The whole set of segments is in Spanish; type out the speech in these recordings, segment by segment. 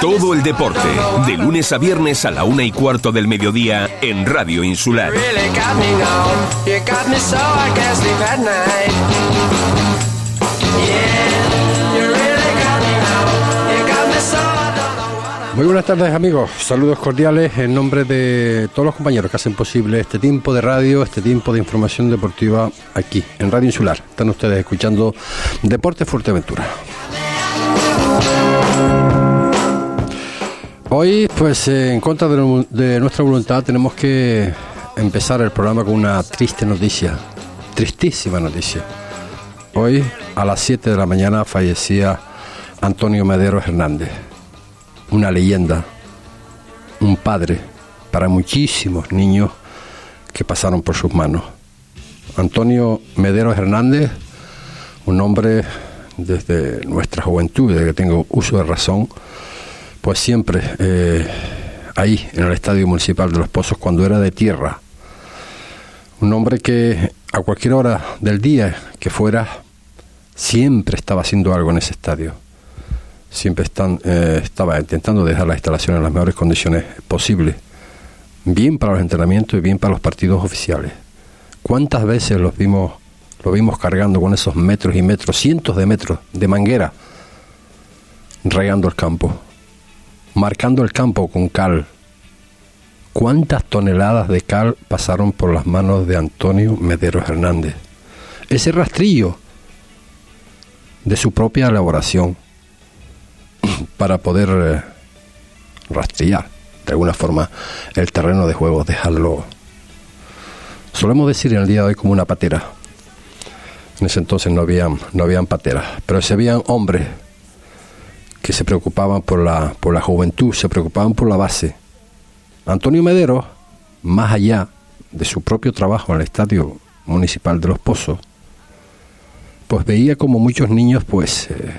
Todo el deporte, de lunes a viernes a la una y cuarto del mediodía en Radio Insular. Muy buenas tardes amigos, saludos cordiales en nombre de todos los compañeros que hacen posible este tiempo de radio, este tiempo de información deportiva aquí en Radio Insular. Están ustedes escuchando Deporte Fuerteventura. Hoy, pues en contra de, nuestra voluntad, tenemos que empezar el programa con una triste noticia, tristísima noticia. Hoy, a las 7 de la mañana, fallecía Antonio Medero Hernández una leyenda, un padre para muchísimos niños que pasaron por sus manos. Antonio Mederos Hernández, un hombre desde nuestra juventud, desde que tengo uso de razón, pues siempre eh, ahí en el Estadio Municipal de Los Pozos cuando era de tierra. Un hombre que a cualquier hora del día que fuera, siempre estaba haciendo algo en ese estadio siempre están, eh, estaba intentando dejar la instalación en las mejores condiciones posibles, bien para los entrenamientos y bien para los partidos oficiales. ¿Cuántas veces los vimos, lo vimos cargando con esos metros y metros, cientos de metros de manguera, regando el campo, marcando el campo con cal? ¿Cuántas toneladas de cal pasaron por las manos de Antonio Mederos Hernández? Ese rastrillo de su propia elaboración para poder eh, rastrillar de alguna forma el terreno de juego, dejarlo, solemos decir en el día de hoy como una patera. En ese entonces no habían, no habían pateras, pero se habían hombres que se preocupaban por la, por la juventud, se preocupaban por la base. Antonio Medero, más allá de su propio trabajo en el Estadio Municipal de Los Pozos, pues veía como muchos niños pues eh,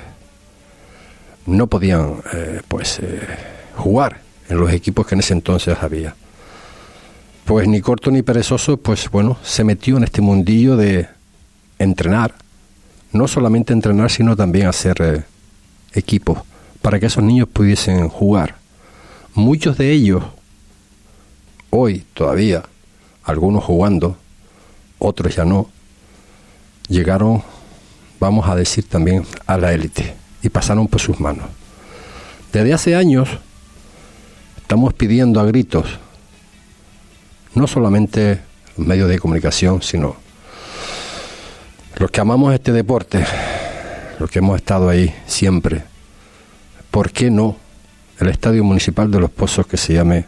no podían eh, pues eh, jugar en los equipos que en ese entonces había. Pues ni corto ni perezoso, pues bueno, se metió en este mundillo de entrenar, no solamente entrenar, sino también hacer equipos para que esos niños pudiesen jugar. Muchos de ellos, hoy todavía, algunos jugando, otros ya no, llegaron, vamos a decir también, a la élite y pasaron por sus manos. Desde hace años estamos pidiendo a gritos, no solamente los medios de comunicación, sino los que amamos este deporte, los que hemos estado ahí siempre, ¿por qué no el Estadio Municipal de Los Pozos que se llame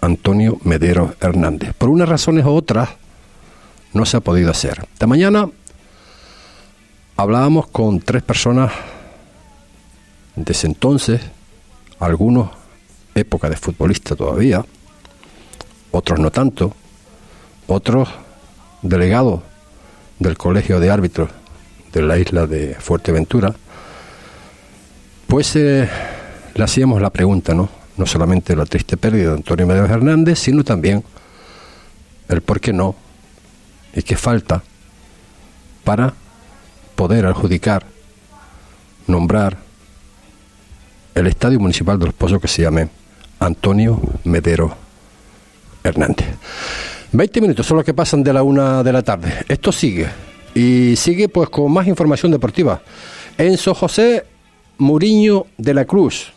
Antonio Medero Hernández? Por unas razones u otras no se ha podido hacer. Esta mañana hablábamos con tres personas desde entonces, algunos época de futbolista todavía, otros no tanto, otros delegados del Colegio de Árbitros de la isla de Fuerteventura, pues eh, le hacíamos la pregunta, ¿no? No solamente la triste pérdida de Antonio Medeiros Hernández, sino también el por qué no y qué falta para poder adjudicar, nombrar el Estadio Municipal de los Pozos que se llame Antonio Medero Hernández. 20 minutos son los que pasan de la una de la tarde. Esto sigue. Y sigue pues con más información deportiva. Enzo José Muriño de la Cruz,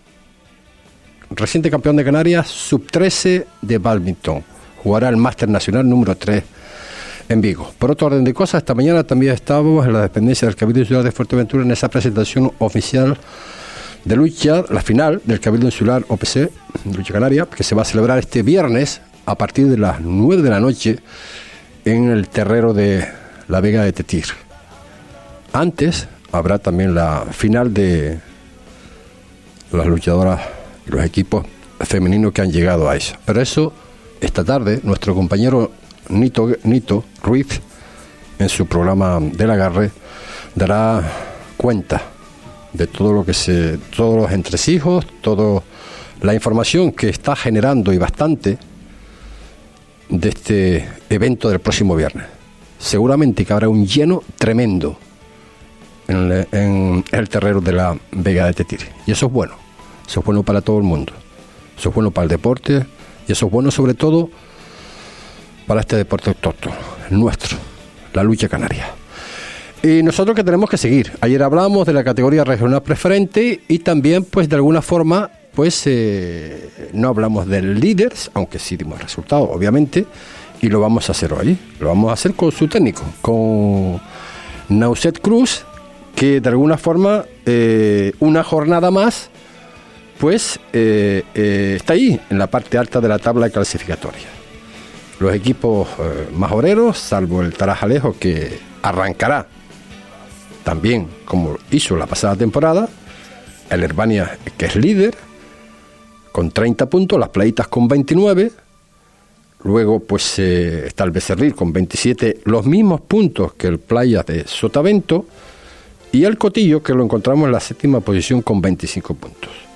reciente campeón de Canarias, sub 13 de badminton. Jugará el Máster Nacional número 3 en Vigo. Por otro orden de cosas, esta mañana también estábamos en la dependencia del Cabildo Ciudad de Fuerteventura en esa presentación oficial de lucha, la final del Cabildo Insular OPC, lucha canaria, que se va a celebrar este viernes a partir de las 9 de la noche en el terrero de la Vega de Tetir. Antes habrá también la final de las luchadoras y los equipos femeninos que han llegado a eso. Pero eso, esta tarde, nuestro compañero Nito, Nito Ruiz, en su programa del agarre, dará cuenta de todo lo que se, todos los entresijos, toda la información que está generando y bastante de este evento del próximo viernes. Seguramente que habrá un lleno tremendo en, el terreno de la Vega de Tetiri. Y eso es bueno. Eso es bueno para todo el mundo. Eso es bueno para el deporte y eso es bueno sobre todo para este deporte autóctono, nuestro, la lucha canaria. Y nosotros que tenemos que seguir. Ayer hablamos de la categoría regional preferente y también, pues, de alguna forma, pues, eh, no hablamos del líderes, aunque sí dimos resultados, obviamente, y lo vamos a hacer hoy. Lo vamos a hacer con su técnico, con Nauset Cruz, que de alguna forma, eh, una jornada más, pues, eh, está ahí, en la parte alta de la tabla clasificatoria. Los equipos majoreros, salvo el Tarajalejo, que arrancará también como hizo la pasada temporada, el Herbania que es líder con 30 puntos, las Playitas con 29, luego pues eh, está el Becerril con 27, los mismos puntos que el Playa de Sotavento y el Cotillo que lo encontramos en la séptima posición con 25 puntos.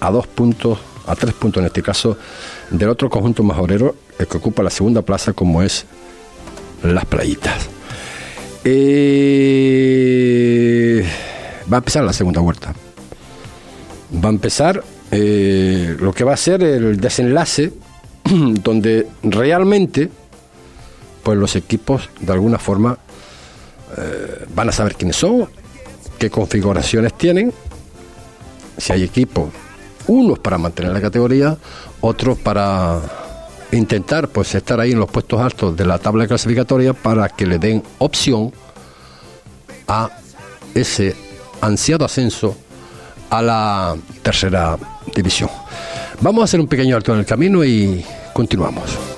A dos puntos, a tres puntos en este caso, del otro conjunto majorero, el que ocupa la segunda plaza como es las Playitas. Eh, va a empezar la segunda vuelta. Va a empezar eh, lo que va a ser el desenlace donde realmente pues los equipos de alguna forma eh, van a saber quiénes son, qué configuraciones tienen, si hay equipos, unos para mantener la categoría, otros para intentar pues estar ahí en los puestos altos de la tabla clasificatoria para que le den opción a ese ansiado ascenso a la tercera división. Vamos a hacer un pequeño alto en el camino y continuamos.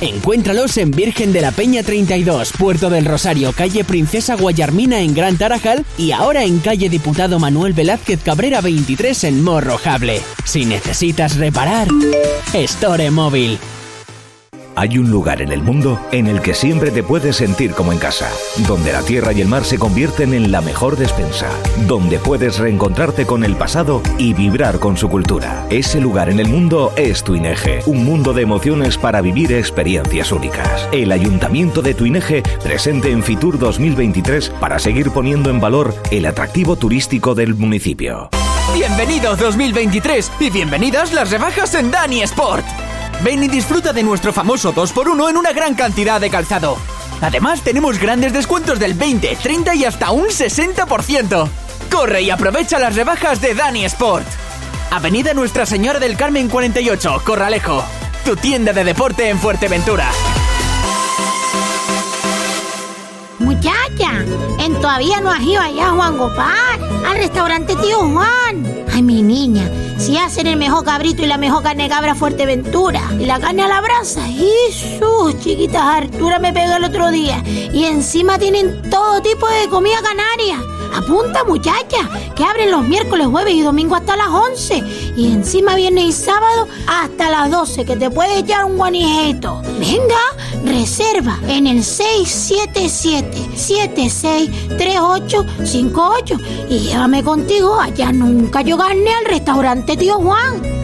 Encuéntralos en Virgen de la Peña 32, Puerto del Rosario, calle Princesa Guayarmina en Gran Tarajal y ahora en calle Diputado Manuel Velázquez Cabrera 23 en Morrojable. Si necesitas reparar, Store Móvil. Hay un lugar en el mundo en el que siempre te puedes sentir como en casa, donde la tierra y el mar se convierten en la mejor despensa, donde puedes reencontrarte con el pasado y vibrar con su cultura. Ese lugar en el mundo es Tuineje, un mundo de emociones para vivir experiencias únicas. El Ayuntamiento de Tuineje presente en Fitur 2023 para seguir poniendo en valor el atractivo turístico del municipio. Bienvenido 2023 y bienvenidas las rebajas en Dani Sport. Ven y disfruta de nuestro famoso 2x1 en una gran cantidad de calzado. Además, tenemos grandes descuentos del 20, 30 y hasta un 60%. Corre y aprovecha las rebajas de Dani Sport. Avenida Nuestra Señora del Carmen 48, Corralejo. Tu tienda de deporte en Fuerteventura. Muchacha, ¿en todavía no has ido allá, Juan Gopar? Al restaurante Tío Juan. Ay, mi niña, si hacen el mejor cabrito y la mejor carne cabra Fuerteventura. Y la carne a la brasa. sus chiquitas, Artura me pegó el otro día. Y encima tienen todo tipo de comida canaria. Apunta muchacha, que abren los miércoles, jueves y domingo hasta las 11. Y encima viernes y sábado hasta las 12, que te puede echar un guanijeto. Venga, reserva en el 677-763858 y llévame contigo allá nunca yo gané al restaurante Tío Juan.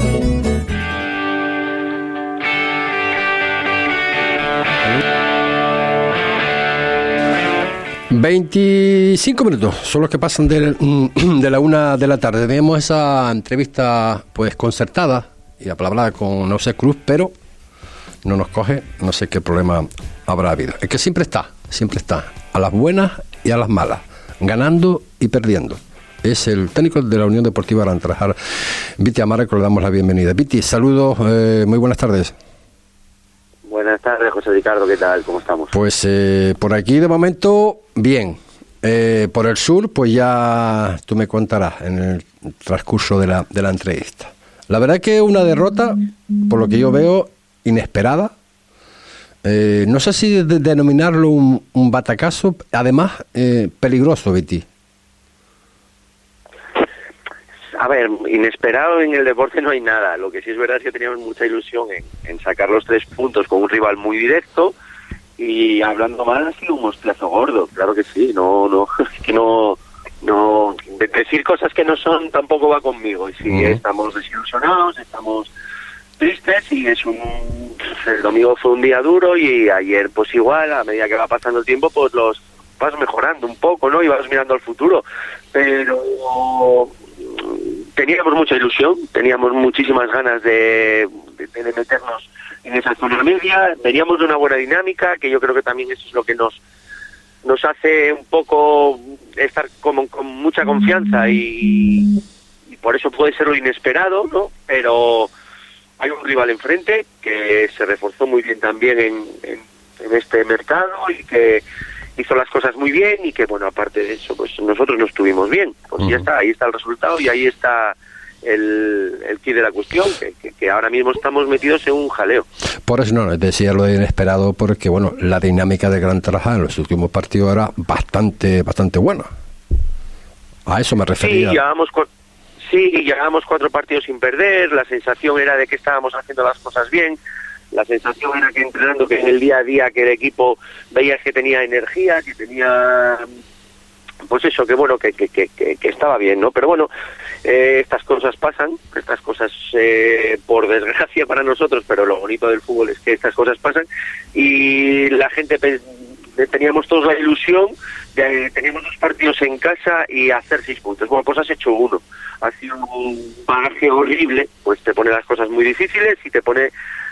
25 minutos son los que pasan de, de, la una de la tarde. Tenemos esa entrevista pues concertada y apalabrada con No sé Cruz, pero no nos coge, no sé qué problema habrá habido. Es que siempre está, siempre está, a las buenas y a las malas, ganando y perdiendo. Es el técnico de la Unión Deportiva Arantrajar, Viti Amara, que le damos la bienvenida. Viti, saludos, eh, muy buenas tardes. Buenas tardes, José Ricardo, ¿qué tal? ¿Cómo estamos? Pues eh, por aquí de momento, bien. Eh, por el sur, pues ya tú me contarás en el transcurso de la, de la entrevista. La verdad que una derrota, por lo que yo veo, inesperada. Eh, no sé si de- denominarlo un, un batacazo, además eh, peligroso, Viti. A ver, inesperado en el deporte no hay nada. Lo que sí es verdad es que teníamos mucha ilusión en, en sacar los tres puntos con un rival muy directo y hablando mal ha sido un mostrazo gordo. Claro que sí, no, no, es que no, no, de- decir cosas que no son tampoco va conmigo. Y sí, Ujú. estamos desilusionados, estamos tristes y es un, el domingo fue un día duro y ayer pues igual, a medida que va pasando el tiempo, pues los vas mejorando un poco, ¿no? Y vas mirando al futuro. Pero teníamos mucha ilusión, teníamos muchísimas ganas de, de- meternos en esa zona media, veníamos de una buena dinámica, que yo creo que también eso es lo que nos nos hace un poco estar como con mucha confianza y, y por eso puede ser lo inesperado, ¿no? Pero hay un rival enfrente que se reforzó muy bien también en, en este mercado y que hizo las cosas muy bien y que, bueno, aparte de eso, pues nosotros no estuvimos bien. Pues ya está, ahí está el resultado y ahí está el, el key de la cuestión, que, que, que ahora mismo estamos metidos en un jaleo. Por eso no, decía lo de inesperado, porque bueno, la dinámica de Gran Tarajal en los últimos partidos era bastante, bastante buena. A eso me Sí, refería. llevábamos, cu- sí, llevábamos cuatro partidos sin perder, la sensación era de que estábamos haciendo las cosas bien, la sensación era que entrenando, que en el día a día que el equipo veías que tenía energía, que tenía pues eso, que bueno, que, que, que, que- estaba bien, ¿no? Pero bueno, eh, estas cosas pasan, estas cosas, eh, por desgracia para nosotros, pero lo bonito del fútbol es que estas cosas pasan y la gente teníamos todos la ilusión de teníamos dos partidos en casa y hacer seis puntos. Bueno, pues has hecho uno. Ha sido un bagaje horrible, pues te pone las cosas muy difíciles y te pone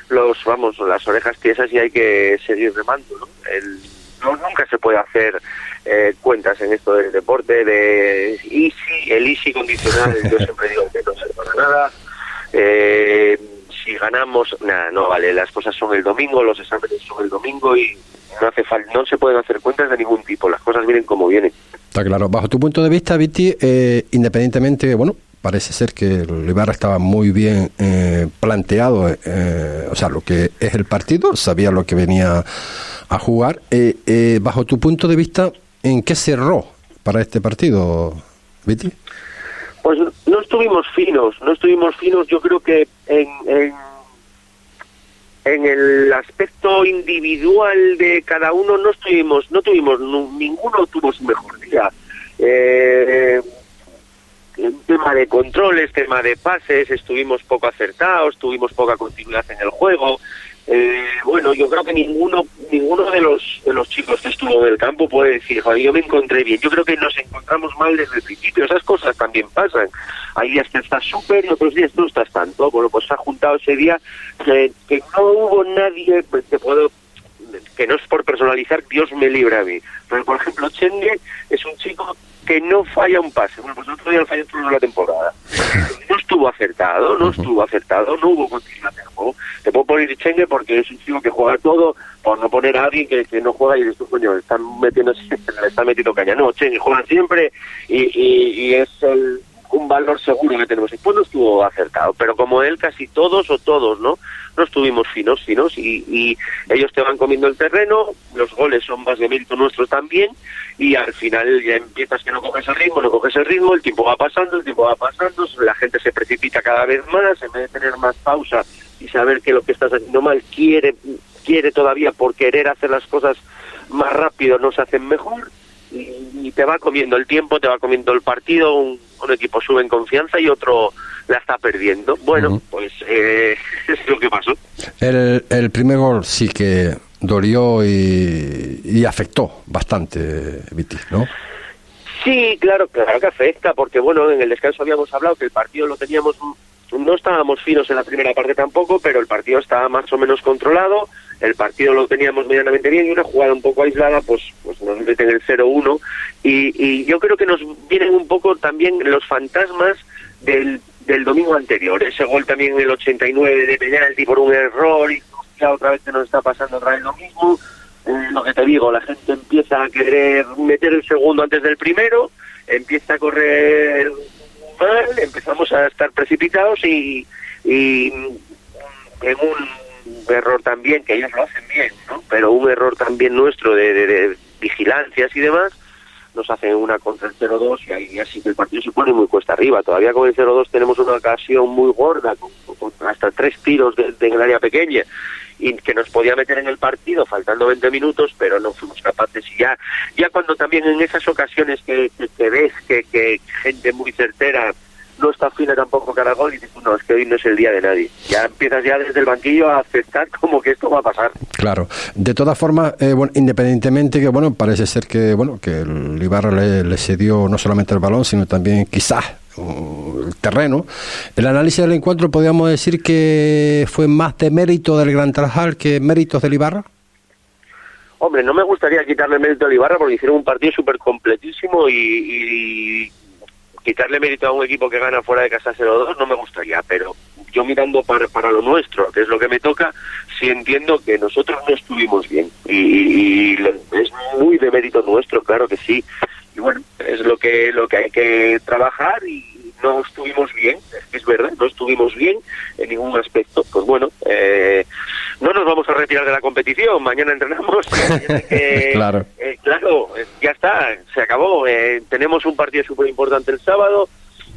los, vamos, las orejas tiesas y hay que seguir remando, ¿no? El, no, nunca se puede hacer eh, cuentas en esto del deporte de easy, el easy condicional, yo siempre digo que no sirve para nada. Eh, si ganamos, nada, no vale, las cosas son el domingo, los exámenes son el domingo y no hace falta, no se pueden hacer cuentas de ningún tipo, las cosas vienen como vienen. Está claro. Bajo tu punto de vista, Viti, eh, independientemente, bueno, parece ser que el Ibarra estaba muy bien eh, planteado, eh, o sea, lo que es el partido, sabía lo que venía a jugar. Eh, eh, bajo tu punto de vista, ¿en qué cerró para este partido, Viti? Pues no estuvimos finos, no estuvimos finos, yo creo que en, en, en el aspecto individual de cada uno no estuvimos, no tuvimos, ninguno tuvo su mejor día. Eh, de controles, tema de pases, estuvimos poco acertados, tuvimos poca continuidad en el juego. Eh, bueno, yo creo que ninguno ninguno de los de los chicos que estuvo en el campo puede decir, joder, yo me encontré bien. Yo creo que nos encontramos mal desde el principio. Esas cosas también pasan. Hay días que estás súper y otros días no estás tanto. Bueno, pues ha juntado ese día que, que no hubo nadie, pues, te puedo que no es por personalizar, Dios me libre a mí. Pero, por ejemplo, Chenge es un chico que no falla un pase. Bueno, pues el otro día falló toda la temporada. No estuvo acertado, no estuvo acertado, no hubo continuidad en el juego. Te puedo poner Chenge porque es un chico que juega todo, por no poner a alguien que, que no juega y dices, coño, le están metiendo, le están metiendo caña. No, Chenge juega siempre y, y, y es el un valor seguro que tenemos. Después no estuvo acertado, pero como él casi todos o todos, ¿no? No estuvimos finos, finos y, y ellos te van comiendo el terreno, los goles son más de mérito nuestros también y al final ya empiezas que no coges el ritmo, no coges el ritmo, el tiempo va pasando, el tiempo va pasando, la gente se precipita cada vez más, en vez de tener más pausa y saber que lo que estás haciendo mal quiere, quiere todavía por querer hacer las cosas más rápido no se hacen mejor y, y te va comiendo el tiempo, te va comiendo el partido, un, un equipo sube en confianza y otro la está perdiendo. Bueno, pues eh, es lo que pasó. El, el primer gol sí que dolió y, y afectó bastante, Viti, ¿no? Sí, claro, claro que afecta, porque bueno, en el descanso habíamos hablado que el partido lo teníamos, no estábamos finos en la primera parte tampoco, pero el partido estaba más o menos controlado, el partido lo teníamos medianamente bien y una jugada un poco aislada, pues, pues nos meten el 0-1 y, y yo creo que nos vienen un poco también los fantasmas del, del domingo anterior, ese gol también en el 89 de penalti por un error y ya otra vez que nos está pasando otra vez lo mismo. Eh, lo que te digo, la gente empieza a querer meter el segundo antes del primero, empieza a correr empezamos a estar precipitados y, y en un error también, que ellos lo hacen bien, ¿no? pero un error también nuestro de, vigilancias y demás, nos hacen una contra el 0-2 y ahí así que el partido se pone muy cuesta arriba. Todavía con el 0-2 tenemos una ocasión muy gorda, con, con hasta tres tiros de, de, en el área pequeña y que nos podía meter en el partido faltando 20 minutos, pero no fuimos capaces. Y ya, ya cuando también en esas ocasiones que, que, que ves que, que gente muy certera no está fina tampoco cada gol y dices, no, es que hoy no es el día de nadie. Ya empiezas ya desde el banquillo a aceptar como que esto va a pasar. Claro. De todas formas, eh, bueno, independientemente que, bueno, parece ser que, bueno, que el Ibarra le, le cedió no solamente el balón, sino también quizás el terreno. El análisis del encuentro, podríamos decir que fue más de mérito del Gran Trajal que méritos del Ibarra. Hombre, no me gustaría quitarle mérito al Ibarra porque hicieron un partido súper completísimo y, quitarle mérito a un equipo que gana fuera de casa 0-2 no me gustaría, pero yo mirando para, para lo nuestro, que es lo que me toca, sí entiendo que nosotros no estuvimos bien y, y es muy de mérito nuestro, claro que sí. Y bueno, es lo que lo que hay que trabajar y no estuvimos bien, es verdad, no estuvimos bien en ningún aspecto. Pues bueno, eh, no nos vamos a retirar de la competición, mañana entrenamos. eh, claro. Eh, claro, ya está, se acabó. Eh, tenemos un partido súper importante el sábado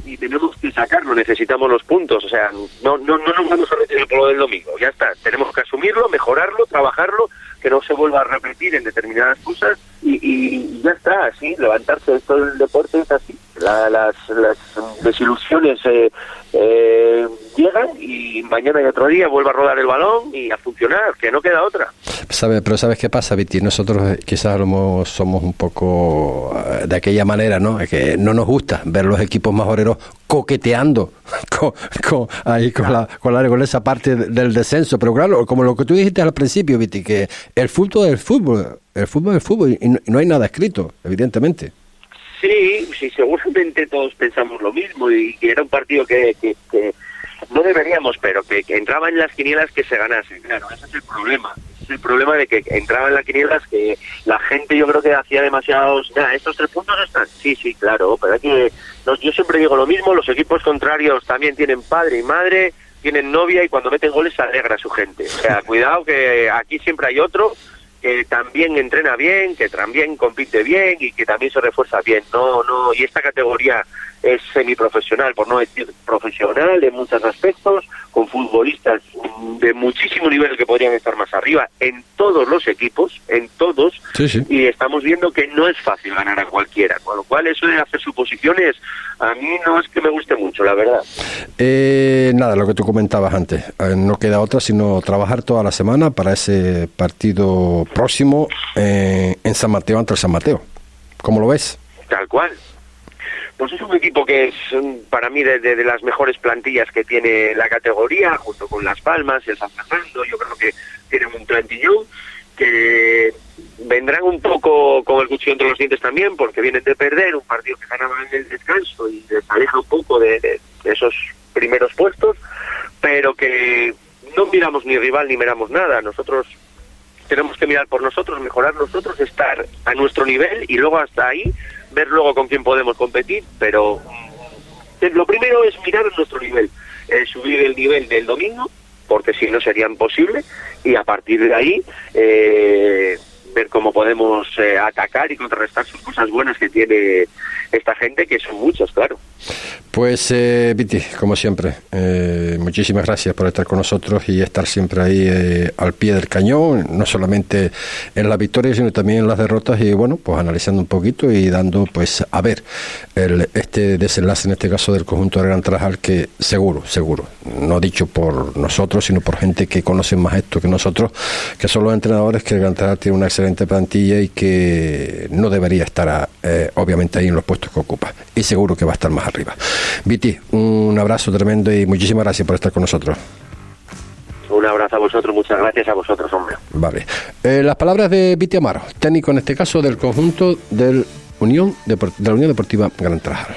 y tenemos que sacarlo, necesitamos los puntos. O sea, no, no, no nos vamos a retirar por lo del domingo, ya está. Tenemos que asumirlo, mejorarlo, trabajarlo, que no se vuelva a repetir en determinadas cosas y, y ya está, así, levantarse. Esto del deporte es así. La, las, las desilusiones eh, eh, llegan y mañana y otro día vuelve a rodar el balón y a funcionar, que no queda otra. ¿Sabe? Pero ¿sabes qué pasa, Viti? Nosotros quizás somos, somos un poco de aquella manera, ¿no? Es que no nos gusta ver los equipos majoreros coqueteando con, con, ahí con, la, con, la, con esa parte del descenso. Pero claro, como lo que tú dijiste al principio, Viti, que el fútbol es el fútbol, el fútbol es el fútbol y no, y no hay nada escrito, evidentemente. Sí, sí, seguramente todos pensamos lo mismo y que era un partido que, no deberíamos, pero que, que, entraba en las quinielas que se ganase. Claro, ese es el problema. Es el problema de que entraba en las quinielas que la gente yo creo que hacía demasiados... Nah, estos tres puntos están... Sí, sí, claro, pero que... Los, yo siempre digo lo mismo, los equipos contrarios también tienen padre y madre, tienen novia y cuando meten goles alegra a su gente. O sea, cuidado que aquí siempre hay otro que también entrena bien, que también compite bien y que también se refuerza bien. No, no, y esta categoría es semiprofesional, por no decir profesional en muchos aspectos, con futbolistas de muchísimo nivel que podrían estar más arriba en todos los equipos, en todos, sí, sí. y estamos viendo que no es fácil ganar a cualquiera, con lo cual eso de hacer suposiciones a mí no es que me guste mucho, la verdad. Eh, nada, lo que tú comentabas antes, eh, no queda otra sino trabajar toda la semana para ese partido próximo eh, en San Mateo ante el San Mateo. ¿Cómo lo ves? Tal cual, pues es un equipo que es para mí de, las mejores plantillas que tiene la categoría, junto con Las Palmas y el San Fernando. Yo creo que tienen un plantillón que vendrán un poco con el cuchillo entre los dientes también, porque vienen de perder un partido que ganaban en el descanso y les aleja un poco de esos primeros puestos, pero que no miramos ni rival ni miramos nada. Nosotros tenemos que mirar por nosotros, mejorar nosotros, estar a nuestro nivel y luego hasta ahí ver luego con quién podemos competir, pero lo primero es mirar nuestro nivel, eh, subir el nivel del domingo, porque si no sería imposible, y a partir de ahí eh, ver cómo podemos eh, atacar y contrarrestar sus cosas buenas que tiene esta gente, que son muchas, claro. Pues, eh, Viti, como siempre, eh, muchísimas gracias por estar con nosotros y estar siempre ahí eh, al pie del cañón, no solamente en las victorias, sino también en las derrotas y, bueno, pues analizando un poquito y dando, pues, a ver el, este desenlace, en este caso, del conjunto del Gran Trajal, que seguro, seguro, no dicho por nosotros, sino por gente que conoce más esto que nosotros, que son los entrenadores, que Gran Trajal tiene una excelente plantilla y que no debería estar, eh, obviamente, ahí en los puestos que ocupa. Y seguro que va a estar más arriba. Viti, un abrazo tremendo y muchísimas gracias por estar con nosotros. Un abrazo a vosotros, muchas gracias a vosotros, hombre. Vale. Eh, las palabras de Viti Amaro, técnico en este caso del conjunto del Unión de la Unión Deportiva Gran Trajal.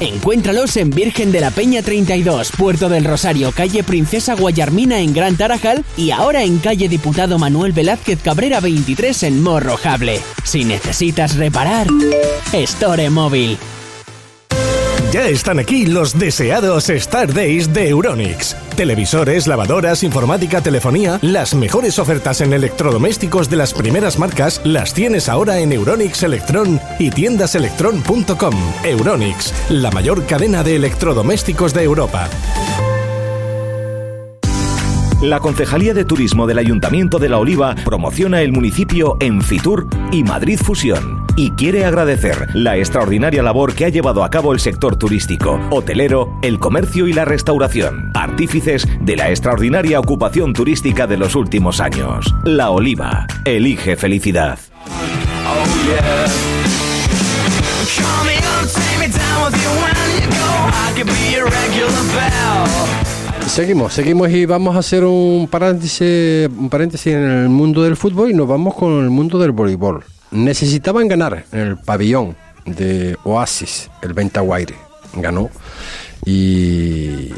Encuéntralos en Virgen de la Peña 32, Puerto del Rosario, calle Princesa Guayarmina en Gran Tarajal y ahora en calle Diputado Manuel Velázquez Cabrera 23 en Morrojable. Si necesitas reparar, Store Móvil. Ya están aquí los deseados Star Days de Euronix. Televisores, lavadoras, informática, telefonía, las mejores ofertas en electrodomésticos de las primeras marcas las tienes ahora en Euronix Electron y tiendaselectron.com. Euronix, la mayor cadena de electrodomésticos de Europa. La Concejalía de Turismo del Ayuntamiento de La Oliva promociona el municipio en Fitur y Madrid Fusión y quiere agradecer la extraordinaria labor que ha llevado a cabo el sector turístico, hotelero, el comercio y la restauración, artífices de la extraordinaria ocupación turística de los últimos años. La Oliva, elige felicidad. Seguimos, seguimos y vamos a hacer un paréntesis, en el mundo del fútbol y nos vamos con el mundo del voleibol. Necesitaban ganar en el pabellón de Oasis, el Ventaguaire. Ganó y,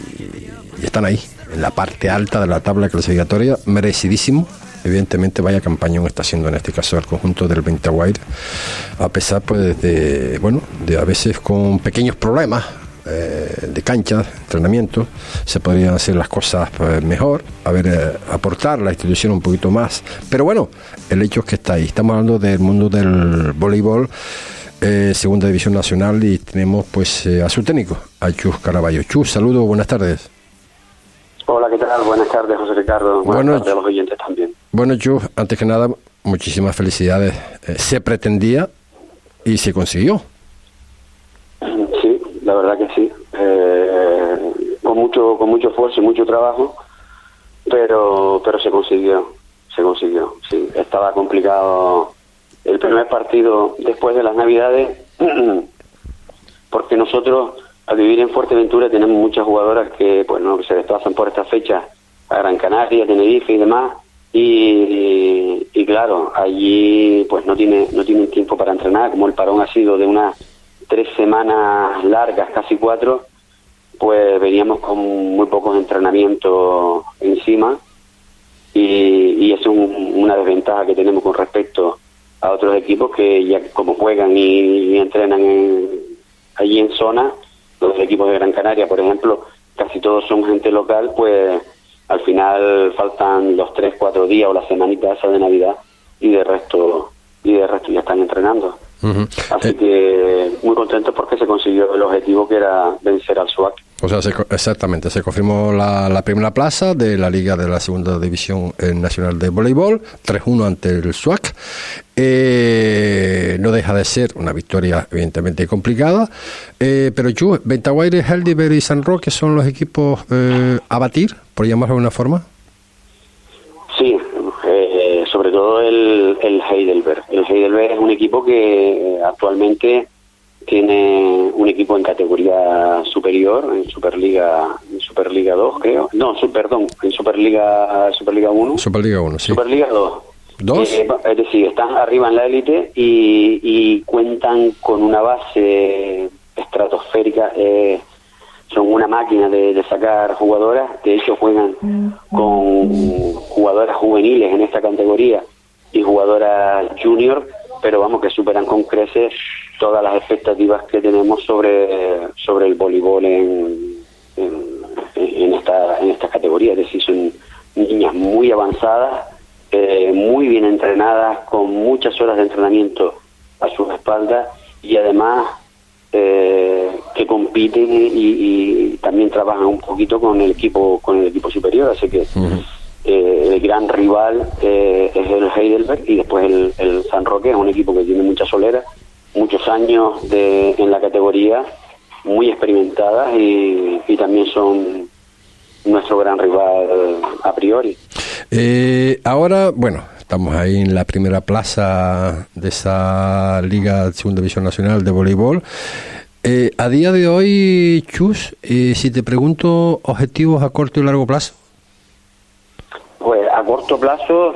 están ahí, en la parte alta de la tabla clasificatoria, merecidísimo. Evidentemente, vaya campañón está haciendo en este caso el conjunto del Ventaguaire, a pesar pues de, bueno, de a veces con pequeños problemas eh, de cancha, entrenamiento, se podrían hacer las cosas pues, mejor, a ver, eh, aportar la institución un poquito más. Pero bueno, el hecho es que está ahí. Estamos hablando del mundo del voleibol, eh, segunda división nacional, y tenemos pues a su técnico, a Chus Caraballo. Chus, saludos, buenas tardes. Hola, ¿qué tal? Buenas tardes, José Ricardo. Buenas bueno, tardes a los oyentes también. Bueno, Chus, antes que nada, muchísimas felicidades. se pretendía y se consiguió la verdad que sí, eh, con mucho con mucho esfuerzo y mucho trabajo, pero pero se consiguió, se consiguió, sí, estaba complicado el primer partido después de las Navidades, porque nosotros al vivir en Fuerteventura tenemos muchas jugadoras que bueno que se desplazan por esta fecha a Gran Canaria, Tenerife y demás, y, y, claro, allí pues no tiene no tienen tiempo para entrenar, como el parón ha sido de una tres semanas largas, casi cuatro, pues veníamos con muy pocos entrenamientos encima. Y, y es una desventaja que tenemos con respecto a otros equipos que ya como juegan y, entrenan allí en zona, los equipos de Gran Canaria, por ejemplo, casi todos son gente local, pues al final faltan los tres, cuatro días o la semanita esa de Navidad y de resto y de resto están entrenando. Así eh, que muy contento porque se consiguió el objetivo que era vencer al SWAC. O sea, exactamente, se confirmó la, primera plaza de la Liga de la Segunda División eh, Nacional de Voleibol, 3-1 ante el SWAC. Eh, no deja de ser una victoria evidentemente complicada, pero Chu, Ventaguaire, Heldiver y San Roque son los equipos a batir, por llamarlo de alguna forma. Sí, sobre todo el, el Heidelberg. El Heidelberg es un equipo que eh, actualmente tiene un equipo en categoría superior, en Superliga en Superliga 2, creo. No, perdón, en Superliga Superliga 1. Superliga 1, sí. Superliga 2. ¿Dos? Eh, es decir, están arriba en la élite y, y, cuentan con una base estratosférica. Eh, son una máquina de, sacar jugadoras, de hecho juegan con jugadoras juveniles en esta categoría y jugadoras junior, pero vamos que superan con creces todas las expectativas que tenemos sobre, sobre el voleibol en, en, esta, en esta categoría, es decir, son niñas muy avanzadas, eh, muy bien entrenadas, con muchas horas de entrenamiento a sus espaldas y además eh, que compiten y, también trabajan un poquito con el equipo con el equipo superior. Así que eh, el gran rival eh, es el Heidelberg y después el, el, San Roque es un equipo que tiene mucha solera muchos años de, en la categoría muy experimentadas y, y también son nuestro gran rival a priori ahora bueno Estamos ahí en la primera plaza de esa Liga Segunda División Nacional de Voleibol. Eh, a día de hoy, Chus, eh, si te pregunto objetivos a corto y largo plazo. A corto plazo,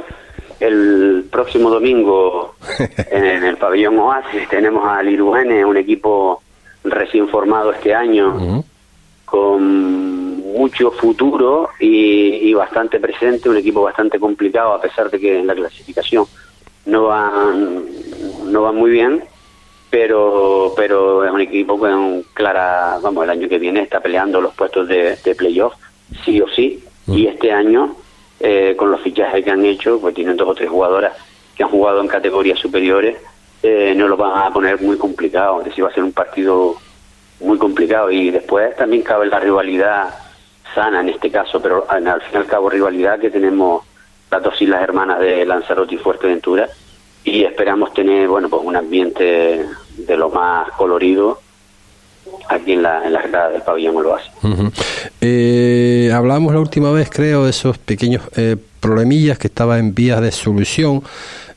el próximo domingo en el pabellón Oasis tenemos al Irugene, un equipo recién formado este año, con mucho futuro y, y, bastante presente, un equipo bastante complicado a pesar de que en la clasificación no va, no va muy bien, pero pero es un equipo con clara, vamos, el año que viene está peleando los puestos de, de playoff, sí o sí, y este año eh, con los fichajes que han hecho, pues tienen dos o tres jugadoras que han jugado en categorías superiores, eh, no lo van a poner muy complicado, es decir, va a ser un partido muy complicado. Y después también cabe la rivalidad sana en este caso, pero al fin y al cabo rivalidad que tenemos las dos islas hermanas de Lanzarote y Fuerteventura y esperamos tener, bueno, pues un ambiente de lo más colorido aquí en la, en la grada del pabellón Oloas. eh, hablamos la última vez, creo, de esos pequeños eh, problemillas que estaban en vías de solución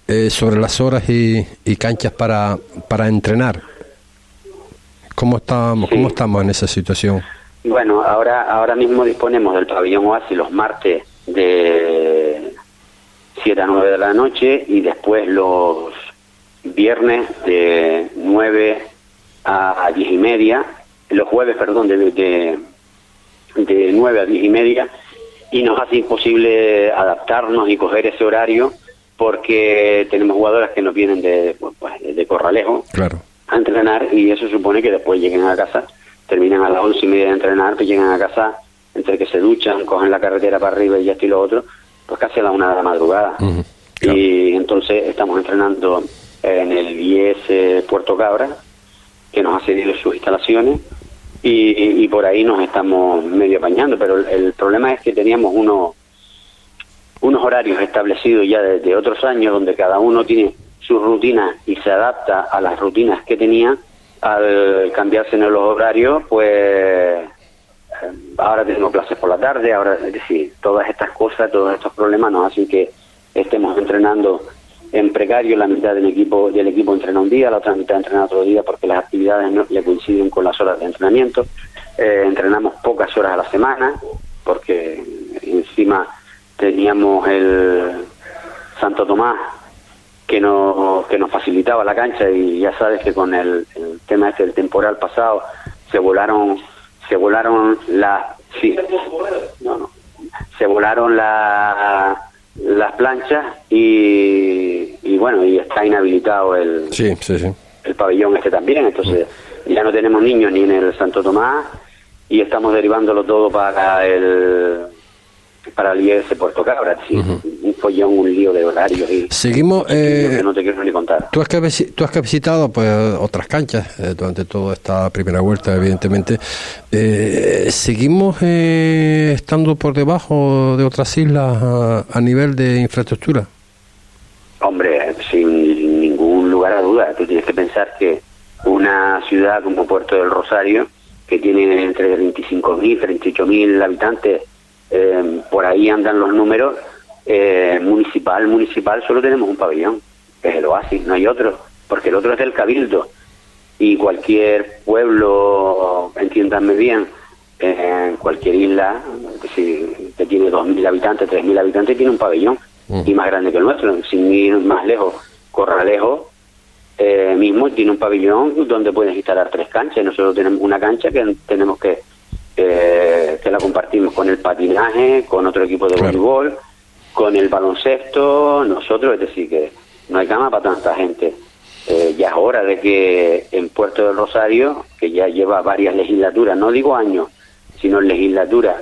eh, sobre las horas y, y, canchas para, para entrenar. ¿Cómo estamos, sí. ¿Cómo estamos en esa situación? Bueno, ahora ahora mismo disponemos del pabellón Oasis los martes de 7 a 9 de la noche y después los viernes de 9 a 10 y media, los jueves, perdón, de, de, de 9 a 10 y media, y nos hace imposible adaptarnos y coger ese horario porque tenemos jugadoras que nos vienen de, pues, de Corralejo claro. a entrenar y eso supone que después lleguen a casa, terminan a las once y media de entrenar, pues llegan a casa, entre que se duchan, cogen la carretera para arriba y esto y lo otro, pues casi a la una de la madrugada. Uh -huh. claro. Y entonces estamos entrenando en el IES Puerto Cabra, que nos ha cedido sus instalaciones y, por ahí nos estamos medio apañando, pero el, problema es que teníamos unos unos horarios establecidos ya desde otros años donde cada uno tiene su rutina y se adapta a las rutinas que tenía. Al cambiarse en los horarios pues ahora tenemos clases por la tarde ahora es decir todas estas cosas todos estos problemas nos hacen que estemos entrenando en precario la mitad del equipo del equipo entrena un día la otra mitad entrena otro día porque las actividades no le coinciden con las horas de entrenamiento. Eh, entrenamos pocas horas a la semana porque encima teníamos el Santo Tomás que nos que nos facilitaba la cancha y ya sabes que con el, el tema este del temporal pasado se volaron se volaron las sí, no, no, se volaron la, las planchas y, y, bueno y está inhabilitado el sí, sí, sí. el pabellón este también entonces ya no tenemos niños ni en el Santo Tomás y estamos derivándolo todo para el para el IES Puerto Cabra, sí, uh -huh. un follón, un lío de horarios y seguimos eh, que no te quiero ni contar. Tú has, que, tú has que visitado pues otras canchas eh, durante toda esta primera vuelta, evidentemente. Eh, seguimos eh, estando por debajo de otras islas a, a, nivel de infraestructura. Hombre, sin ningún lugar a duda. Tú tienes que pensar que una ciudad como Puerto del Rosario, que tiene entre 25.000 y 38.000 habitantes eh, por ahí andan los números, eh, municipal, municipal, solo tenemos un pabellón, que es el Oasis, no hay otro, porque el otro es del Cabildo. Y cualquier pueblo, entiéndanme bien, en cualquier isla, que, que tiene 2.000 habitantes, 3.000 habitantes, tiene un pabellón, -huh. y más grande que el nuestro, sin ir más lejos. Corralejo eh, mismo tiene un pabellón donde puedes instalar tres canchas, nosotros tenemos una cancha que tenemos que eh, que la compartimos con el patinaje, con otro equipo de claro. voleibol, con el baloncesto, nosotros, es decir, que no hay cama para tanta gente. Eh, ya es hora de que en Puerto del Rosario, que ya lleva varias legislaturas, no digo años, sino legislaturas,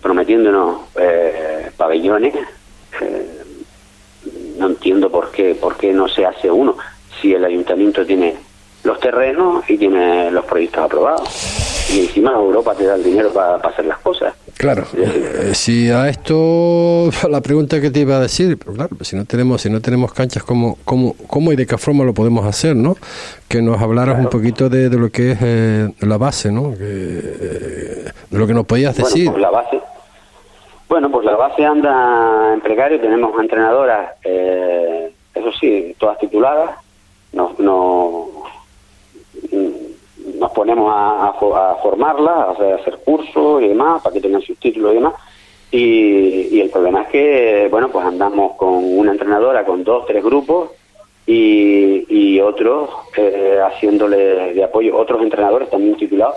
prometiéndonos eh, pabellones, no entiendo por qué, por qué no se hace uno, si el ayuntamiento tiene los terrenos y tiene los proyectos aprobados y encima Europa te da el dinero para pa hacer las cosas. Claro, eh, si a esto la pregunta que te iba a decir, pero claro, si no tenemos si no tenemos canchas, ¿cómo, cómo, cómo y de qué forma lo podemos hacer, no? Que nos hablaras claro. un poquito de, de, lo que es eh, la base, ¿no? Que, eh, de lo que nos podías decir. Bueno, pues la base, Bueno, pues la base anda en precario, tenemos entrenadoras, eh, eso sí, todas tituladas, nos, no- nos ponemos a, a a formarlas, a hacer, a hacer cursos y demás, para que tengan sus títulos y demás. Y, y el problema es que, bueno, pues andamos con una entrenadora, con dos, tres grupos y, y otros eh, haciéndole de apoyo, otros entrenadores también titulados,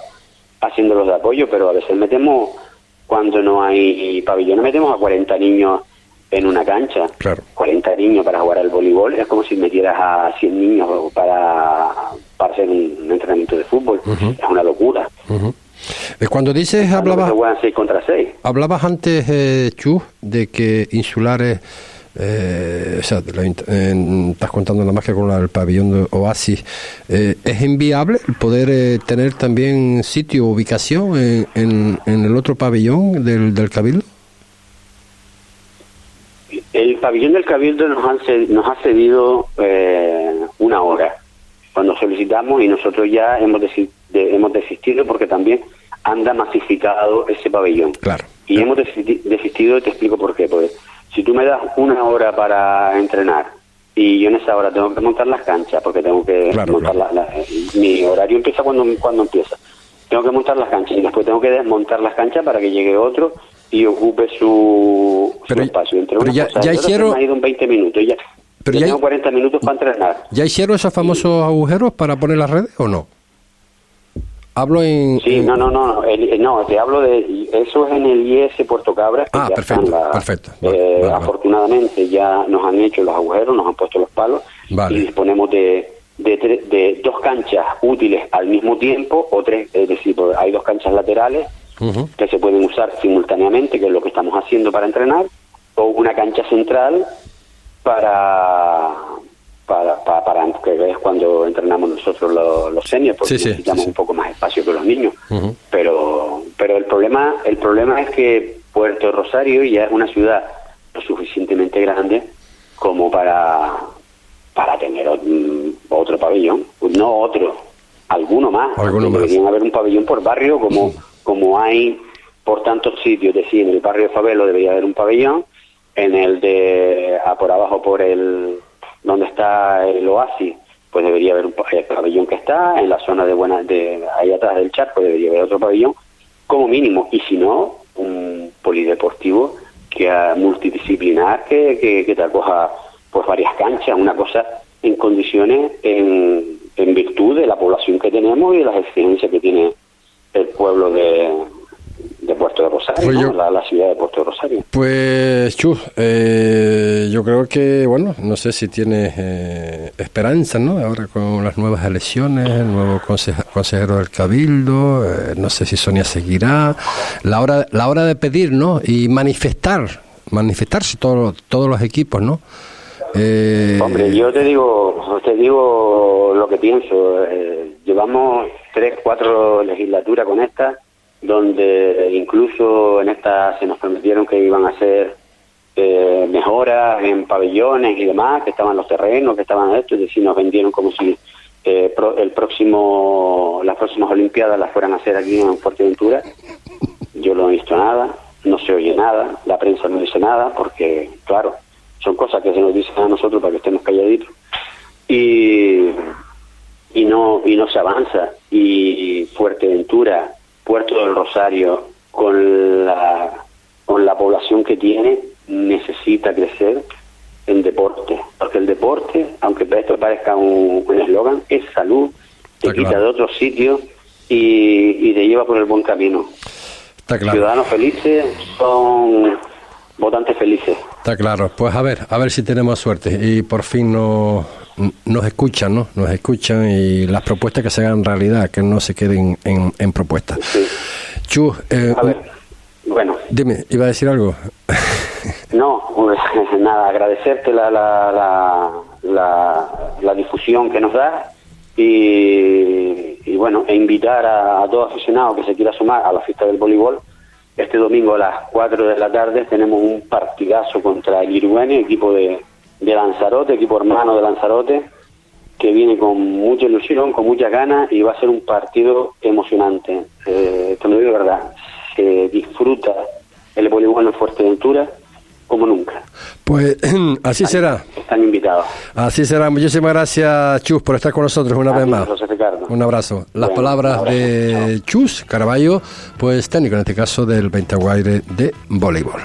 haciéndolos de apoyo, pero a veces metemos, cuando no hay pabellones, metemos a 40 niños en una cancha. Claro. 40 niños para jugar al voleibol es como si metieras a 100 niños para, un, entrenamiento de fútbol. Es una locura. Cuando dices, hablabas, Se juegan 6 contra 6. hablabas antes, eh, Chu, de que insulares, eh, o sea, la eh, estás contando la magia con la- el pabellón de Oasis, eh, ¿es inviable el poder eh, tener también sitio, ubicación en, en- en el otro pabellón del, del Cabildo? El pabellón del Cabildo nos, han nos ha cedido eh, una hora cuando solicitamos y nosotros ya hemos, desi- de- hemos desistido porque también anda masificado ese pabellón. Claro. Y hemos desisti- desistido y te explico por qué. Porque si tú me das una hora para entrenar y yo en esa hora tengo que montar las canchas porque tengo que Claro, montar claro. la- la- mi horario empieza cuando, cuando empieza. Tengo que montar las canchas y después tengo que desmontar las canchas para que llegue otro y ocupe su, su Pero- espacio. Entre pero ya- ya hicieron- ha ido en 20 minutos. Ya, Pero ya ya- tengo 40 minutos para entrenar. ¿Ya hicieron esos famosos agujeros para poner las redes o no? Hablo en... Sí, en- no, no, no, el- el- no, te hablo de, eso es en el IS Puerto Cabras. Ah, perfecto, la- perfecto. eh, Vale, vale, vale. Afortunadamente ya nos han hecho los agujeros, nos han puesto los palos Vale. y disponemos de, de, tre- de dos canchas útiles al mismo tiempo, o tres, es decir, hay dos canchas laterales que se pueden usar simultáneamente, que es lo que estamos haciendo para entrenar, o una cancha central para para, para, para- que es cuando entrenamos nosotros los, los seniors, porque Sí, necesitamos sí, un poco más espacio que los niños. Pero pero el problema el problema es que Puerto Rosario ya es una ciudad lo suficientemente grande como para para tener mm, otro pabellón, no otro, alguno más. Alguno más. Deberían haber un pabellón por barrio como como hay por tantos sitios, es decir, en el barrio de Fabelo debería haber un pabellón, en el de a por abajo por el donde está el oasis, pues debería haber un el pabellón que está, en la zona de buena de ahí atrás del charco debería haber otro pabellón, como mínimo, y si no, un polideportivo que ah, multidisciplinar que, que, que te acoja pues varias canchas, una cosa en condiciones en, en virtud de la población que tenemos y de las exigencias que tiene el pueblo de, de Puerto de Rosario, Pues la, la ciudad de Puerto de Rosario. Pues, Chus, eh, yo creo que, bueno, no sé si tienes eh, esperanza, ¿no? Ahora con las nuevas elecciones, el nuevo conseja- consejero del Cabildo, eh, no sé si Sonia seguirá. La hora, la hora de pedir, ¿no? Y manifestar, manifestarse todos todos los equipos, ¿no? Eh, Hombre, yo te digo, te digo lo que pienso. eh, llevamos tres, cuatro legislaturas con esta, donde incluso en esta se nos prometieron que iban a hacer eh, mejoras en pabellones y demás, que estaban los terrenos, que estaban esto, es decir, nos vendieron como si eh, pro- el próximo, las próximas Olimpiadas las fueran a hacer aquí en Fuerteventura. Yo no he visto nada, no se oye nada, la prensa no dice nada, porque, claro, son cosas que se nos dicen a nosotros para que estemos calladitos. Y, y no y no se avanza. Y Fuerteventura, Puerto del Rosario, con la, con la población que tiene, necesita crecer en deporte. Porque el deporte, aunque esto parezca un eslogan, es salud, te Está quita claro. de otros sitios y, y te lleva por el buen camino. está claro. Ciudadanos felices son votantes felices. Está claro. Pues a ver, a ver si tenemos suerte y por fin nos, nos escuchan, ¿no? Nos escuchan y las propuestas que se hagan realidad, que no se queden en, en propuestas. Sí. Chu, eh, A ver, bueno, dime, ¿iba a decir algo? no, pues, nada, agradecerte la, la, la, la, la difusión que nos da y, y bueno, e invitar a, a todo aficionado que se quiera sumar a la fiesta del voleibol. Este domingo a las 4 de la tarde tenemos un partidazo contra el Iruene, equipo de, de Lanzarote, equipo hermano de Lanzarote, que viene con mucha ilusión, con muchas ganas y va a ser un partido emocionante. Eh, lo digo de verdad, se disfruta el voleibol en Fuerteventura como nunca. Pues así será. Están invitados. Así será. Muchísimas gracias, Chus, por estar con nosotros una vez más. Un abrazo. Las palabras de Chus Caraballo, pues técnico en este caso del 20 de voleibol.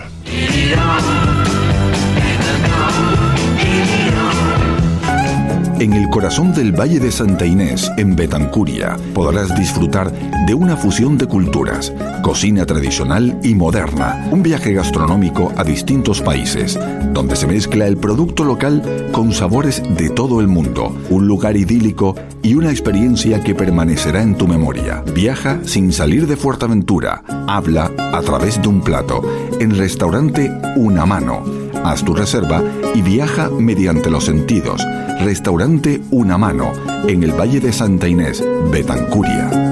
En el corazón del Valle de Santa Inés, en Betancuria, podrás disfrutar de una fusión de culturas, cocina tradicional y moderna, un viaje gastronómico a distintos países, donde se mezcla el producto local con sabores de todo el mundo, un lugar idílico y una experiencia que permanecerá en tu memoria. Viaja sin salir de Fuerteventura, habla a través de un plato, en restaurante Una Mano. Haz tu reserva y viaja mediante los sentidos Restaurante Una Mano, en el Valle de Santa Inés, Betancuria.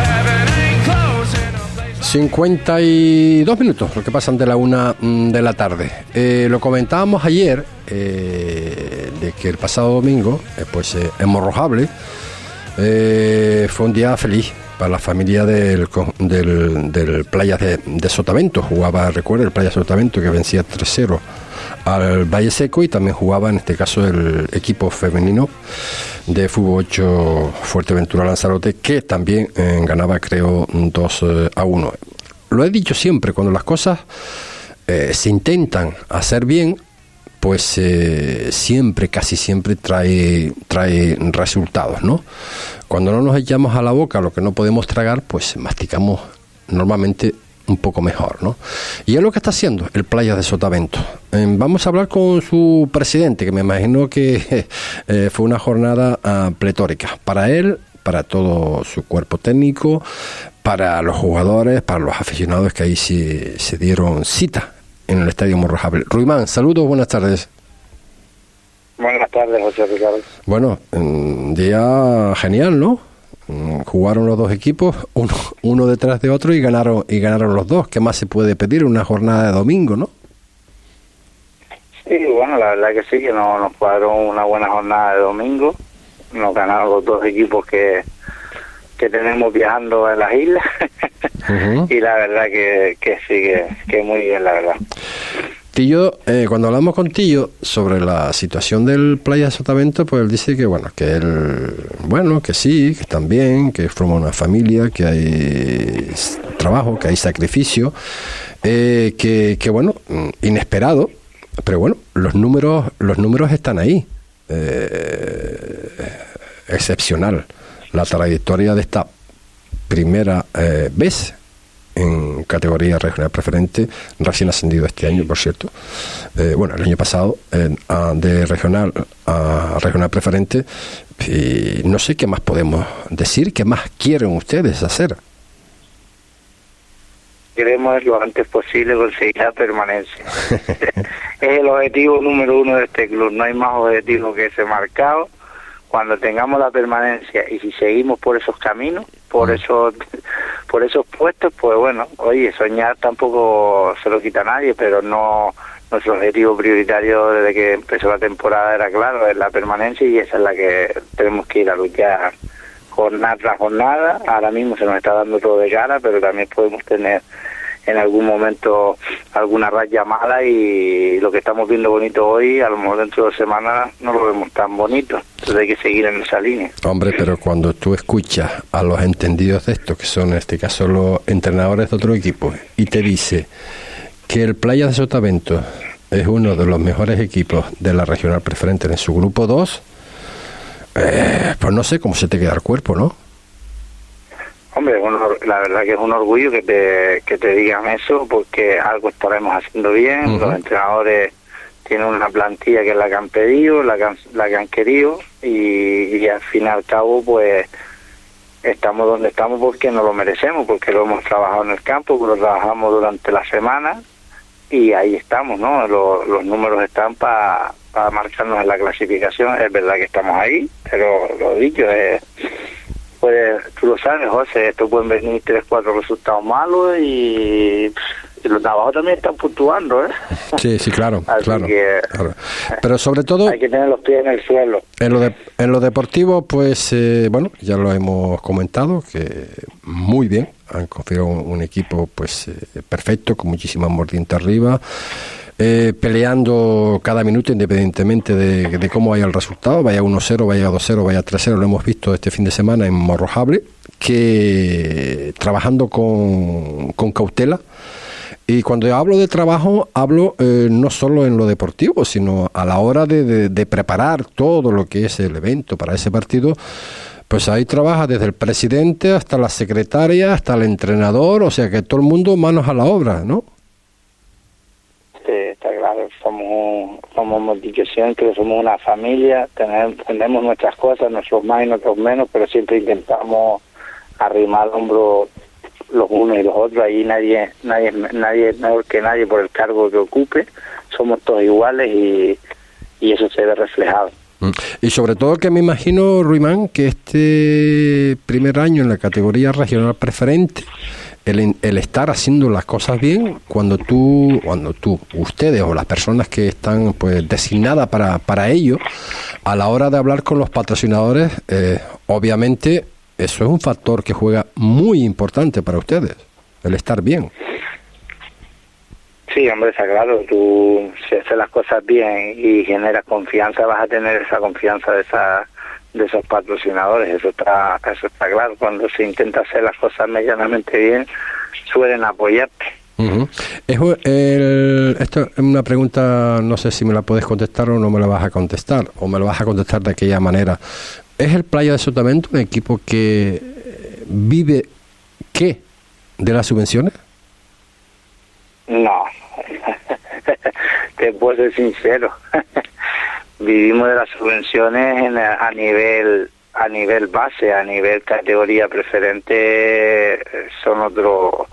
52 minutos, lo que pasan de la una mm, de la tarde. Eh, lo comentábamos ayer, eh, de que el pasado domingo, eh, pues en Morrojable, fue un día feliz para la familia del, del, del Playa de, de, Sotavento. Jugaba, recuerda, el Playa Sotavento que vencía 3-0 al Valle Seco y también jugaba en este caso el equipo femenino de fútbol 8 Fuerteventura Lanzarote que también eh, ganaba creo 2 eh, a 1. Lo he dicho siempre, cuando las cosas eh, se intentan hacer bien, pues siempre, casi siempre trae, trae resultados, ¿no? Cuando no nos echamos a la boca lo que no podemos tragar, pues masticamos normalmente un poco mejor, ¿no? Y es lo que está haciendo el Playa de Sotavento. Em, vamos a hablar con su presidente, que me imagino que eh, fue una jornada uh, pletórica para él, para todo su cuerpo técnico, para los jugadores, para los aficionados que ahí se, se dieron cita en el Estadio Morrojable. Ruimán, saludos, buenas tardes. Buenas tardes, José Ricardo. Bueno, un día genial, ¿no? Mm, jugaron los dos equipos, uno, uno detrás de otro y ganaron y ganaron los dos. ¿Qué más se puede pedir? Una jornada de domingo, ¿no? Sí, bueno, la verdad que sí, que nos, nos jugaron una buena jornada de domingo. Nos ganaron los dos equipos que, que tenemos viajando en las islas. y la verdad que, que sí, que, que muy bien, la verdad. Tillo, eh, cuando hablamos con Tillo sobre la situación del Playa Sotavento, pues él dice que bueno, que él, bueno, que sí, que están bien, que forma una familia, que hay trabajo, que hay sacrificio, eh, que, que, bueno, inesperado, pero bueno, los números, los números están ahí. Eh, excepcional la trayectoria de esta primera vez en categoría regional preferente, recién ascendido este año, por cierto. Eh, bueno, el año pasado, de regional a regional preferente. Y no sé qué más podemos decir, qué más quieren ustedes hacer. Queremos lo antes posible conseguir la permanencia. es el objetivo número uno de este club. No hay más objetivo que ese marcado. Cuando tengamos la permanencia y si seguimos por esos caminos, por mm. esos por esos puestos, pues bueno, oye, soñar tampoco se lo quita a nadie, pero no nuestro objetivo prioritario desde que empezó la temporada era claro, es la permanencia y esa es la que tenemos que ir a luchar jornada tras jornada. Ahora mismo se nos está dando todo de cara, pero también podemos tener en algún momento alguna raya mala y lo que estamos viendo bonito hoy, a lo mejor dentro de dos semanas no lo vemos tan bonito. Entonces hay que seguir en esa línea. Hombre, pero cuando tú escuchas a los entendidos de esto, que son en este caso los entrenadores de otro equipo, y te dice que el Playa de Sotavento es uno de los mejores equipos de la regional preferente en su grupo 2, eh, pues no sé cómo se te queda el cuerpo, ¿no? Hombre, la verdad que es un orgullo que te, que te digan eso porque algo estaremos haciendo bien, los entrenadores tienen una plantilla que es la que han pedido, la que han, la que han querido y, al fin y al cabo pues estamos donde estamos porque nos lo merecemos, porque lo hemos trabajado en el campo, lo trabajamos durante la semana y ahí estamos, ¿no? los números están para marcarnos en la clasificación. Es verdad que estamos ahí, pero lo dicho es. Pues tú lo sabes, José, esto pueden venir tres, cuatro resultados malos y y los navajos también están puntuando, ¿eh? Sí, sí, claro, claro, que, Pero sobre todo... Hay que tener los pies en el suelo. En lo, de, en lo deportivo, pues, eh, bueno, ya lo hemos comentado, que muy bien, han configurado un, equipo, pues, eh, perfecto, con muchísima mordiente arriba, eh, peleando cada minuto independientemente de, cómo vaya el resultado, vaya 1-0, vaya 2-0, vaya 3-0, lo hemos visto este fin de semana en Morrojable, que trabajando con, con cautela, y cuando hablo de trabajo, hablo eh, no solo en lo deportivo, sino a la hora de, preparar todo lo que es el evento para ese partido. Pues ahí trabaja desde el presidente hasta la secretaria, hasta el entrenador, o sea que todo el mundo manos a la obra, ¿no? Somos, hemos dicho siempre, somos una familia, tenemos, tenemos nuestras cosas, nuestros más y nuestros menos, pero siempre intentamos arrimar el hombro los unos y los otros, ahí nadie, nadie, nadie mejor que nadie por el cargo que ocupe, somos todos iguales y, y eso se ve reflejado. Mm. Y sobre todo que me imagino, Ruimán, que este primer año en la categoría regional preferente, el, el, estar haciendo las cosas bien, cuando tú, cuando tú, ustedes o las personas que están pues designadas para, para ello, a la hora de hablar con los patrocinadores, eh, obviamente eso es un factor que juega muy importante para ustedes, el estar bien. Sí, hombre, está claro, tú si haces las cosas bien y generas confianza, vas a tener esa confianza de esa de esos patrocinadores, eso está eso está claro, cuando se intenta hacer las cosas medianamente bien, suelen apoyarte. esto es una pregunta, no sé si me la puedes contestar o no me la vas a contestar, o me la vas a contestar de aquella manera. ¿Es el Playa de Sotavento un equipo que vive qué de las subvenciones? No, te puedo ser sincero. Vivimos de las subvenciones a nivel a nivel base, a nivel categoría preferente, son otros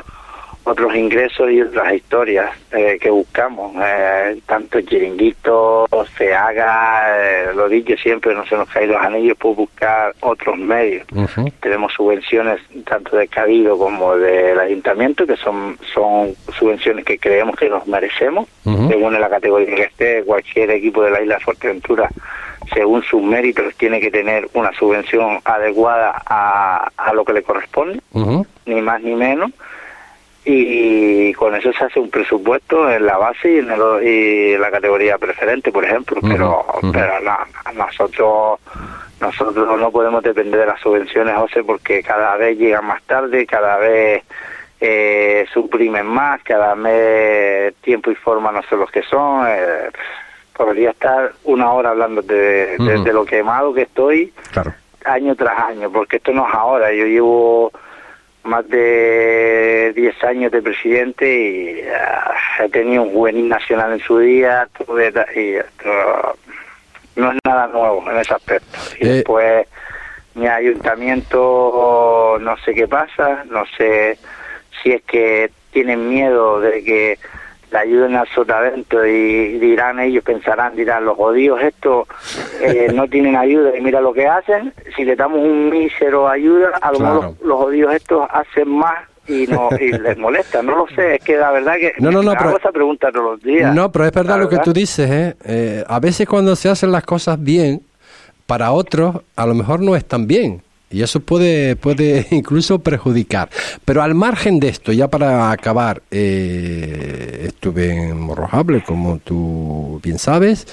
otros ingresos y otras historias eh, que buscamos. Eh, tanto chiringuito, se haga, eh, lo dicho siempre, no se nos caen los anillos por buscar otros medios. Tenemos subvenciones tanto de Cabildo como del Ayuntamiento, que son, son subvenciones que creemos que nos merecemos, según la categoría que esté, cualquier equipo de la isla de Fuerteventura según sus méritos tiene que tener una subvención adecuada a, a lo que le corresponde, ni más ni menos y con eso se hace un presupuesto en la base y en, la categoría preferente, por ejemplo, pero pero no, nosotros nosotros no podemos depender de las subvenciones, José, porque cada vez llegan más tarde, cada vez eh, suprimen más, cada vez tiempo y forma no sé los que son. Eh, podría estar una hora hablando de, de, lo quemado que estoy año tras año, porque esto no es ahora, yo llevo más de 10 años de presidente y uh, he tenido un juvenil nacional en su día y no es nada nuevo en ese aspecto. Y eh. después mi ayuntamiento no sé qué pasa, no sé si es que tienen miedo de que la ayuden al sotavento y dirán ellos, pensarán, dirán, los jodidos estos eh, no tienen ayuda y mira lo que hacen, si le damos un mísero ayuda, a lo mejor los, jodidos estos hacen más y no y les molesta, no lo sé, es que la verdad que no, no, no, hago esa pregunta todos los días. No, pero es verdad, lo que tú dices, ¿eh? ¿eh? A veces cuando se hacen las cosas bien, para otros a lo mejor no es tan bien. Y eso puede, puede incluso perjudicar. Pero al margen de esto, ya para acabar, eh, estuve en Morrojable, como tú bien sabes,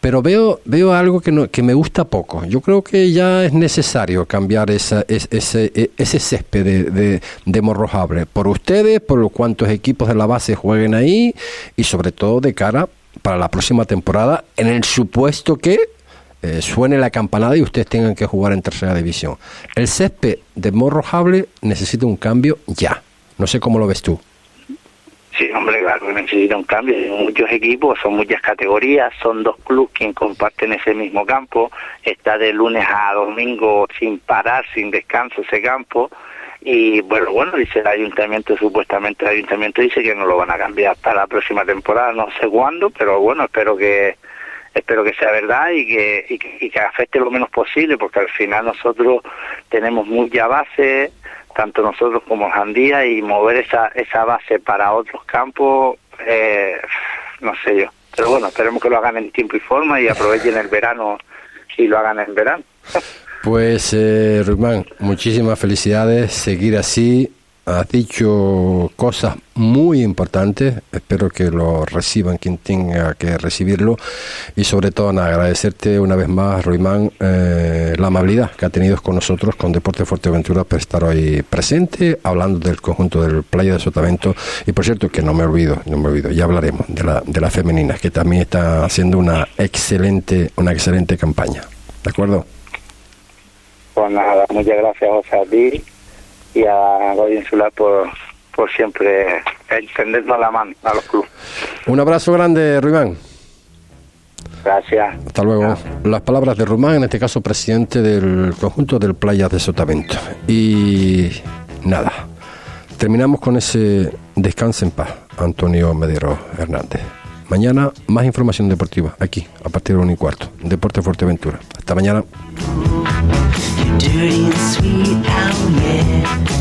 pero veo, veo algo que, no, que me gusta poco. Yo creo que ya es necesario cambiar esa, ese, e, ese césped de, de, de Morrojable, por ustedes, por los cuantos equipos de la base jueguen ahí y sobre todo de cara para la próxima temporada, en el supuesto que eh, suene la campanada y ustedes tengan que jugar en tercera división. El césped de Morrojable necesita un cambio ya. No sé cómo lo ves tú. Sí, hombre, claro que necesita un cambio. Hay muchos equipos, son muchas categorías, son dos clubes quienes comparten ese mismo campo. Está de lunes a domingo sin parar, sin descanso ese campo. Y bueno, bueno, dice el ayuntamiento, supuestamente el ayuntamiento dice que no lo van a cambiar para la próxima temporada, no sé cuándo, pero bueno, espero que espero que sea verdad y que, y que, afecte lo menos posible, porque al final nosotros tenemos mucha base, tanto nosotros como Jandía, y mover esa, esa base para otros campos, eh, no sé yo. Pero bueno, esperemos que lo hagan en tiempo y forma y aprovechen el verano y lo hagan en verano. Pues, eh, muchísimas felicidades. Seguir así. Has dicho cosas muy importantes. Espero que lo reciban quien tenga que recibirlo. Y sobre todo, agradecerte una vez más, Ruimán, eh, la amabilidad que ha tenido con nosotros, con Deporte Fuerteventura, por estar hoy presente, hablando del conjunto del Playa de Sotavento. Y por cierto, que no me olvido, no me olvido, ya hablaremos de la, de la femenina, que también está haciendo una excelente, una excelente campaña. ¿De acuerdo? Pues nada, muchas gracias José a y a Insular por, por siempre extendernos la mano a los clubes. Un abrazo grande, Ruimán. Gracias. Hasta luego. Las palabras de Rumán, en este caso presidente del conjunto del Playa de Sotavento. Y nada, terminamos con ese descanso en paz, Antonio Medero Hernández. Mañana más información deportiva, aquí, a partir de 1 y cuarto. Deporte Fuerteventura. Hasta mañana. Dirty and sweet, oh yeah.